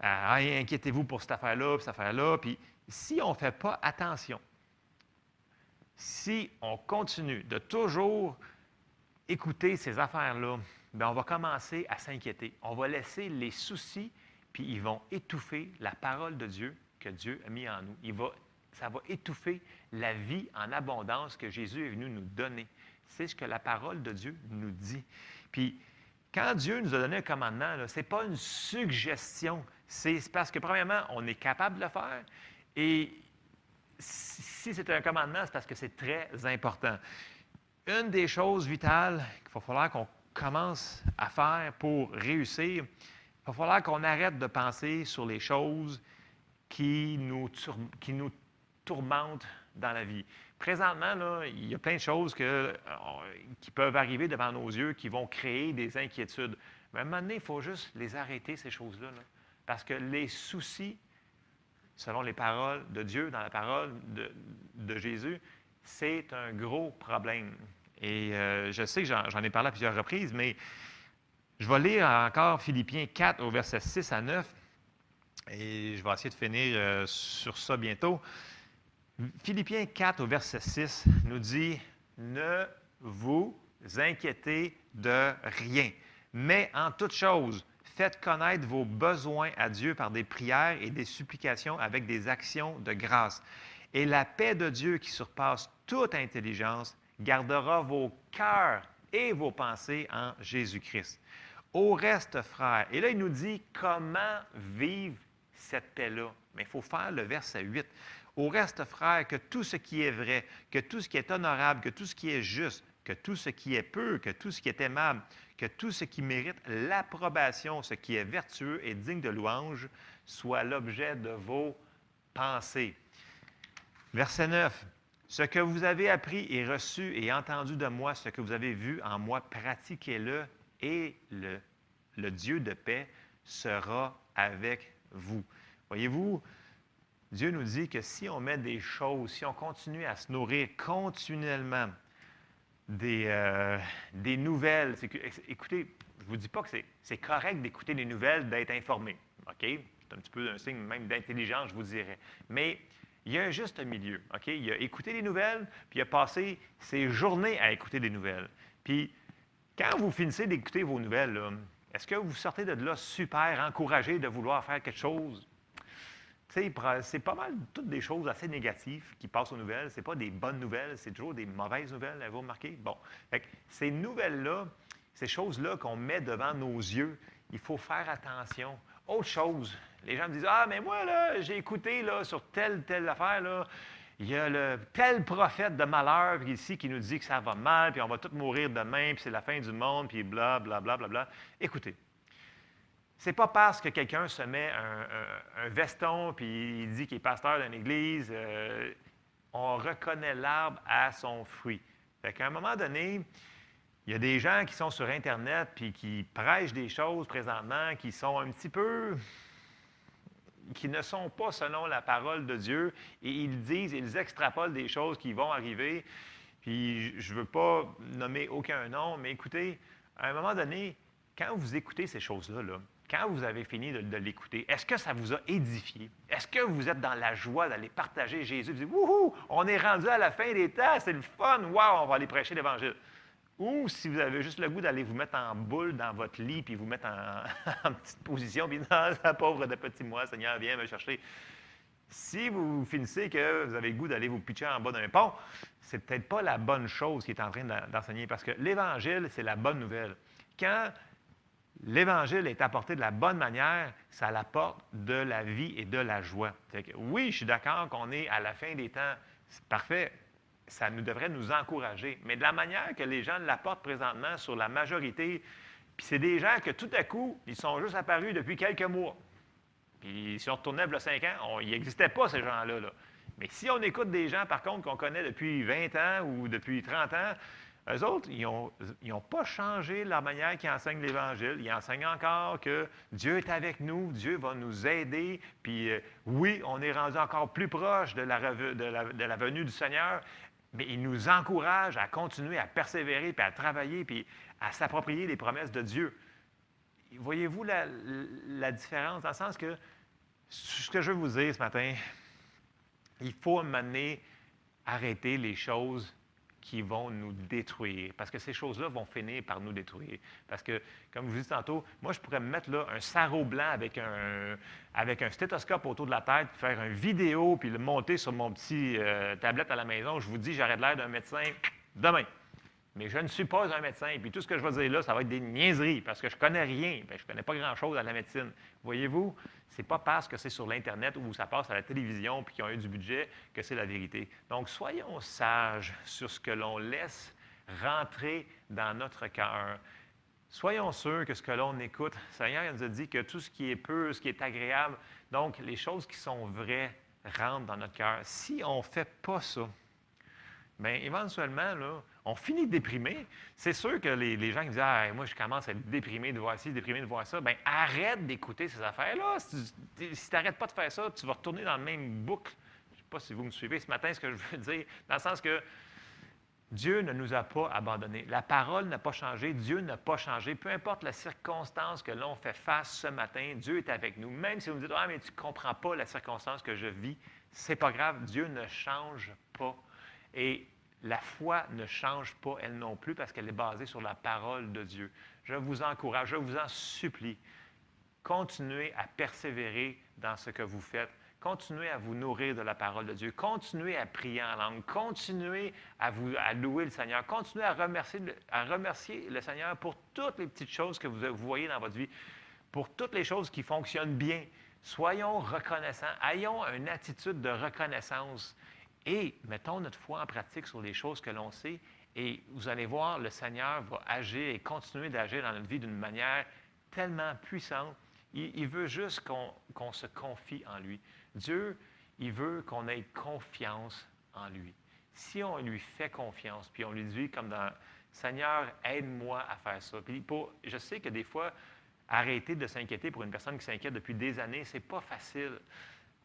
Speaker 2: ah, inquiétez-vous pour cette affaire-là, cette affaire-là. Puis si on ne fait pas attention, si on continue de toujours écouter ces affaires-là, ben, on va commencer à s'inquiéter. On va laisser les soucis, puis ils vont étouffer la parole de Dieu que Dieu a mis en nous. Il va, ça va étouffer la vie en abondance que Jésus est venu nous donner. C'est ce que la parole de Dieu nous dit. Puis, quand Dieu nous a donné un commandement, ce n'est pas une suggestion. C'est parce que, premièrement, on est capable de le faire. Et si c'est un commandement, c'est parce que c'est très important. Une des choses vitales qu'il va falloir qu'on commence à faire pour réussir, il va falloir qu'on arrête de penser sur les choses qui nous, qui nous tourmentent dans la vie. Présentement, il y a plein de choses euh, qui peuvent arriver devant nos yeux qui vont créer des inquiétudes. Mais à un moment donné, il faut juste les arrêter, ces choses-là. parce que les soucis selon les paroles de Dieu, dans la parole de, Jésus, c'est un gros problème. Et euh, je sais que j'en ai parlé à plusieurs reprises, mais je vais lire encore Philippiens 4 au verset 6 à 9, et je vais essayer de finir euh, sur ça bientôt. Philippiens 4 au verset 6 nous dit, Ne vous inquiétez de rien, mais en toute chose, Faites connaître vos besoins à Dieu par des prières et des supplications avec des actions de grâce. Et la paix de Dieu qui surpasse toute intelligence gardera vos cœurs et vos pensées en Jésus-Christ. Au reste, frères, et là il nous dit comment vivre cette paix-là. Mais il faut faire le verset 8. Au reste, frères, que tout ce qui est vrai, que tout ce qui est honorable, que tout ce qui est juste, que tout ce qui est peu, que tout ce qui est aimable, que tout ce qui mérite l'approbation, ce qui est vertueux et digne de louange, soit l'objet de vos pensées. Verset 9. Ce que vous avez appris et reçu et entendu de moi, ce que vous avez vu en moi, pratiquez-le et le, le Dieu de paix sera avec vous. Voyez-vous, Dieu nous dit que si on met des choses, si on continue à se nourrir continuellement des, euh, des nouvelles. écoutez, je ne vous dis pas que c'est correct d'écouter des nouvelles, d'être informé. OK? C'est un petit peu un signe même d'intelligence, je vous dirais. Mais il y a un juste milieu. OK? Il a écouté des nouvelles, puis il a passé ses journées à écouter des nouvelles. Puis, quand vous finissez d'écouter vos nouvelles, est-ce que vous sortez de là super encouragé de vouloir faire quelque chose? C'est pas mal toutes des choses assez négatives qui passent aux nouvelles. Ce pas des bonnes nouvelles, c'est toujours des mauvaises nouvelles, vous remarquez? Bon. ces nouvelles-là, ces choses-là qu'on met devant nos yeux, il faut faire attention. Autre chose, les gens me disent Ah, mais moi, là, j'ai écouté là, sur telle, telle affaire, là, il y a le tel prophète de malheur ici qui nous dit que ça va mal, puis on va tous mourir demain, puis c'est la fin du monde, puis bla, bla, bla, bla, bla. Écoutez, c'est pas parce que quelqu'un se met un, veston puis il dit qu'il est pasteur d'une église, euh, on reconnaît l'arbre à son fruit. Fait qu'à un moment donné, il y a des gens qui sont sur Internet puis qui prêchent des choses présentement qui sont un petit peu qui ne sont pas selon la parole de Dieu et ils disent, ils extrapolent des choses qui vont arriver. Puis je ne veux pas nommer aucun nom, mais écoutez, à un moment donné, quand vous écoutez ces choses-là, là, quand vous avez fini de, l'écouter, est-ce que ça vous a édifié? Est-ce que vous êtes dans la joie d'aller partager Jésus? Vous dites, wouhou, on est rendu à la fin des temps, c'est le fun, waouh, on va aller prêcher l'Évangile. Ou si vous avez juste le goût d'aller vous mettre en boule dans votre lit, puis vous mettre en, petite position, puis non, la pauvre de petit moi, Seigneur, viens me chercher. Si vous finissez que vous avez le goût d'aller vous pitcher en bas d'un pont, c'est peut-être pas la bonne chose qui est en train d'enseigner, parce que l'Évangile, c'est la bonne nouvelle. Quand l'Évangile est apporté de la bonne manière, ça apporte de la vie et de la joie. oui, je suis d'accord qu'on est à la fin des temps. C'est parfait. Ça nous devrait nous encourager. Mais de la manière que les gens l'apportent présentement sur la majorité, puis c'est des gens que tout à coup, ils sont juste apparus depuis quelques mois. Puis si on retournait il y a cinq ans, il n'existait pas ces gens-là. Là. Mais si on écoute des gens, par contre, qu'on connaît depuis 20 ans ou depuis 30 ans, eux autres, ils n'ont pas changé la manière qu'ils enseignent l'Évangile. Ils enseignent encore que Dieu est avec nous, Dieu va nous aider. Puis euh, oui, on est rendu encore plus proche de la, venue du Seigneur, mais ils nous encouragent à continuer à persévérer, puis à travailler, puis à s'approprier les promesses de Dieu. Voyez-vous la, la, différence? Dans le sens que ce que je veux vous dire ce matin, il faut m'amener arrêter les choses qui vont nous détruire, parce que ces choses-là vont finir par nous détruire. Parce que, comme je vous dis tantôt, moi, je pourrais me mettre là un sarrau blanc avec un, avec un stéthoscope autour de la tête, faire une vidéo, puis le monter sur mon petit euh, tablette à la maison. Je vous dis, j'arrête l'air d'un médecin demain. Mais je ne suis pas un médecin. Et puis tout ce que je vais dire là, ça va être des niaiseries parce que je ne connais rien. je ne connais pas grand-chose à la médecine. Voyez-vous, ce n'est pas parce que c'est sur l'Internet ou ça passe à la télévision puis qu'ils ont eu du budget que c'est la vérité. Donc, soyons sages sur ce que l'on laisse rentrer dans notre cœur. Soyons sûrs que ce que l'on écoute, Seigneur nous a dit que tout ce qui est pur, ce qui est agréable, donc les choses qui sont vraies rentrent dans notre cœur. Si on ne fait pas ça, bien, éventuellement, là, on finit déprimé. C'est sûr que les, gens qui disent ah, Moi, je commence à être déprimé de voir ci, déprimé de voir ça, bien, arrête d'écouter ces affaires-là. Si tu n'arrêtes pas de faire ça, tu vas retourner dans le même boucle. Je ne sais pas si vous me suivez ce matin, ce que je veux dire, dans le sens que Dieu ne nous a pas abandonnés. La parole n'a pas changé, Dieu n'a pas changé. Peu importe la circonstance que l'on fait face ce matin, Dieu est avec nous. Même si vous me dites Ah, mais tu ne comprends pas la circonstance que je vis, c'est pas grave, Dieu ne change pas. Et la foi ne change pas elle non plus parce qu'elle est basée sur la parole de Dieu. Je vous encourage, je vous en supplie, continuez à persévérer dans ce que vous faites. Continuez à vous nourrir de la parole de Dieu. Continuez à prier en langue. Continuez à, louer le Seigneur. Continuez à remercier, à remercier le Seigneur pour toutes les petites choses que vous voyez dans votre vie, pour toutes les choses qui fonctionnent bien. Soyons reconnaissants. Ayons une attitude de reconnaissance et mettons notre foi en pratique sur les choses que l'on sait. Et vous allez voir, le Seigneur va agir et continuer d'agir dans notre vie d'une manière tellement puissante. Il, veut juste qu'on se confie en lui. Dieu, il veut qu'on ait confiance en lui. Si on lui fait confiance, puis on lui dit comme dans Seigneur, aide-moi à faire ça. Puis je sais que des fois, arrêter de s'inquiéter pour une personne qui s'inquiète depuis des années, c'est pas facile.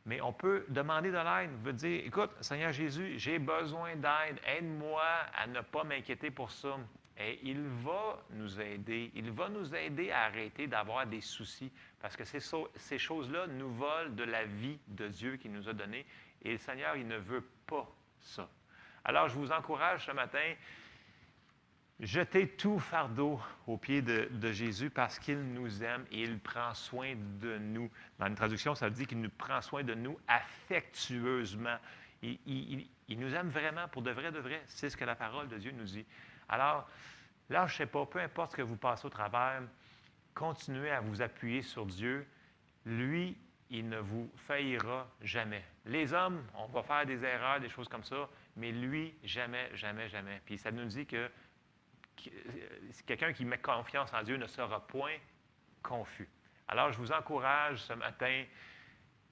Speaker 2: Mais on peut demander de l'aide, veut dire, écoute, Seigneur Jésus, j'ai besoin d'aide, aide-moi à ne pas m'inquiéter pour ça. Et il va nous aider. Il va nous aider à arrêter d'avoir des soucis parce que ces, ces choses-là nous volent de la vie de Dieu qu'il nous a donnée. Et le Seigneur, il ne veut pas ça. Alors, je vous encourage ce matin, Jetez tout fardeau aux pieds de, Jésus parce qu'il nous aime et il prend soin de nous. Dans une traduction, ça dit qu'il nous prend soin de nous affectueusement. Il, nous aime vraiment pour de vrai, de vrai. C'est ce que la parole de Dieu nous dit. Alors, là, je ne sais pas, peu importe ce que vous passez au travers, continuez à vous appuyer sur Dieu. Lui, il ne vous faillira jamais. Les hommes, on va faire des erreurs, des choses comme ça, mais lui, jamais, jamais, jamais. Puis ça nous dit que quelqu'un qui met confiance en Dieu ne sera point confus. Alors, je vous encourage ce matin.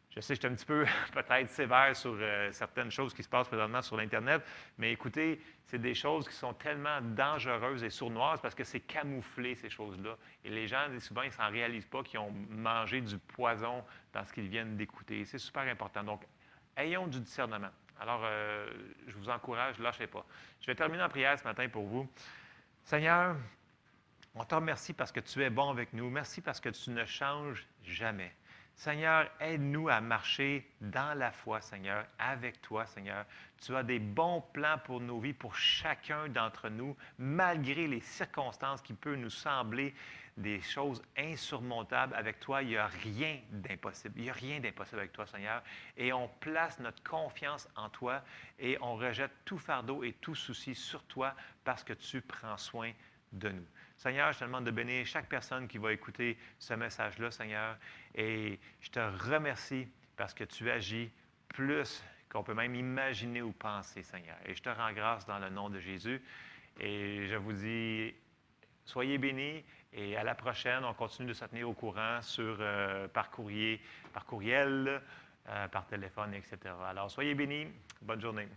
Speaker 2: Je sais je suis un petit peu peut-être sévère sur euh, certaines choses qui se passent présentement sur l'Internet, mais écoutez, c'est des choses qui sont tellement dangereuses et sournoises parce que c'est camouflé, ces choses-là. Et les gens, souvent, ils ne s'en réalisent pas qu'ils ont mangé du poison dans ce qu'ils viennent d'écouter. C'est super important. Donc, ayons du discernement. Alors, euh, je vous encourage, lâchez pas. Je vais terminer en prière ce matin pour vous. Seigneur, on te remercie parce que tu es bon avec nous. Merci parce que tu ne changes jamais. Seigneur, aide-nous à marcher dans la foi, Seigneur, avec toi, Seigneur. Tu as des bons plans pour nos vies, pour chacun d'entre nous, malgré les circonstances qui peuvent nous sembler des choses insurmontables. Avec toi, il n'y a rien d'impossible. Il n'y a rien d'impossible avec toi, Seigneur. Et on place notre confiance en toi et on rejette tout fardeau et tout souci sur toi parce que tu prends soin de nous. Seigneur, je te demande de bénir chaque personne qui va écouter ce message-là, Seigneur. Et je te remercie parce que tu agis plus qu'on peut même imaginer ou penser, Seigneur. Et je te rends grâce dans le nom de Jésus. Et je vous dis, soyez bénis et à la prochaine. On continue de se tenir au courant sur, euh, par courrier, par courriel, euh, par téléphone, etc. Alors, soyez bénis. Bonne journée.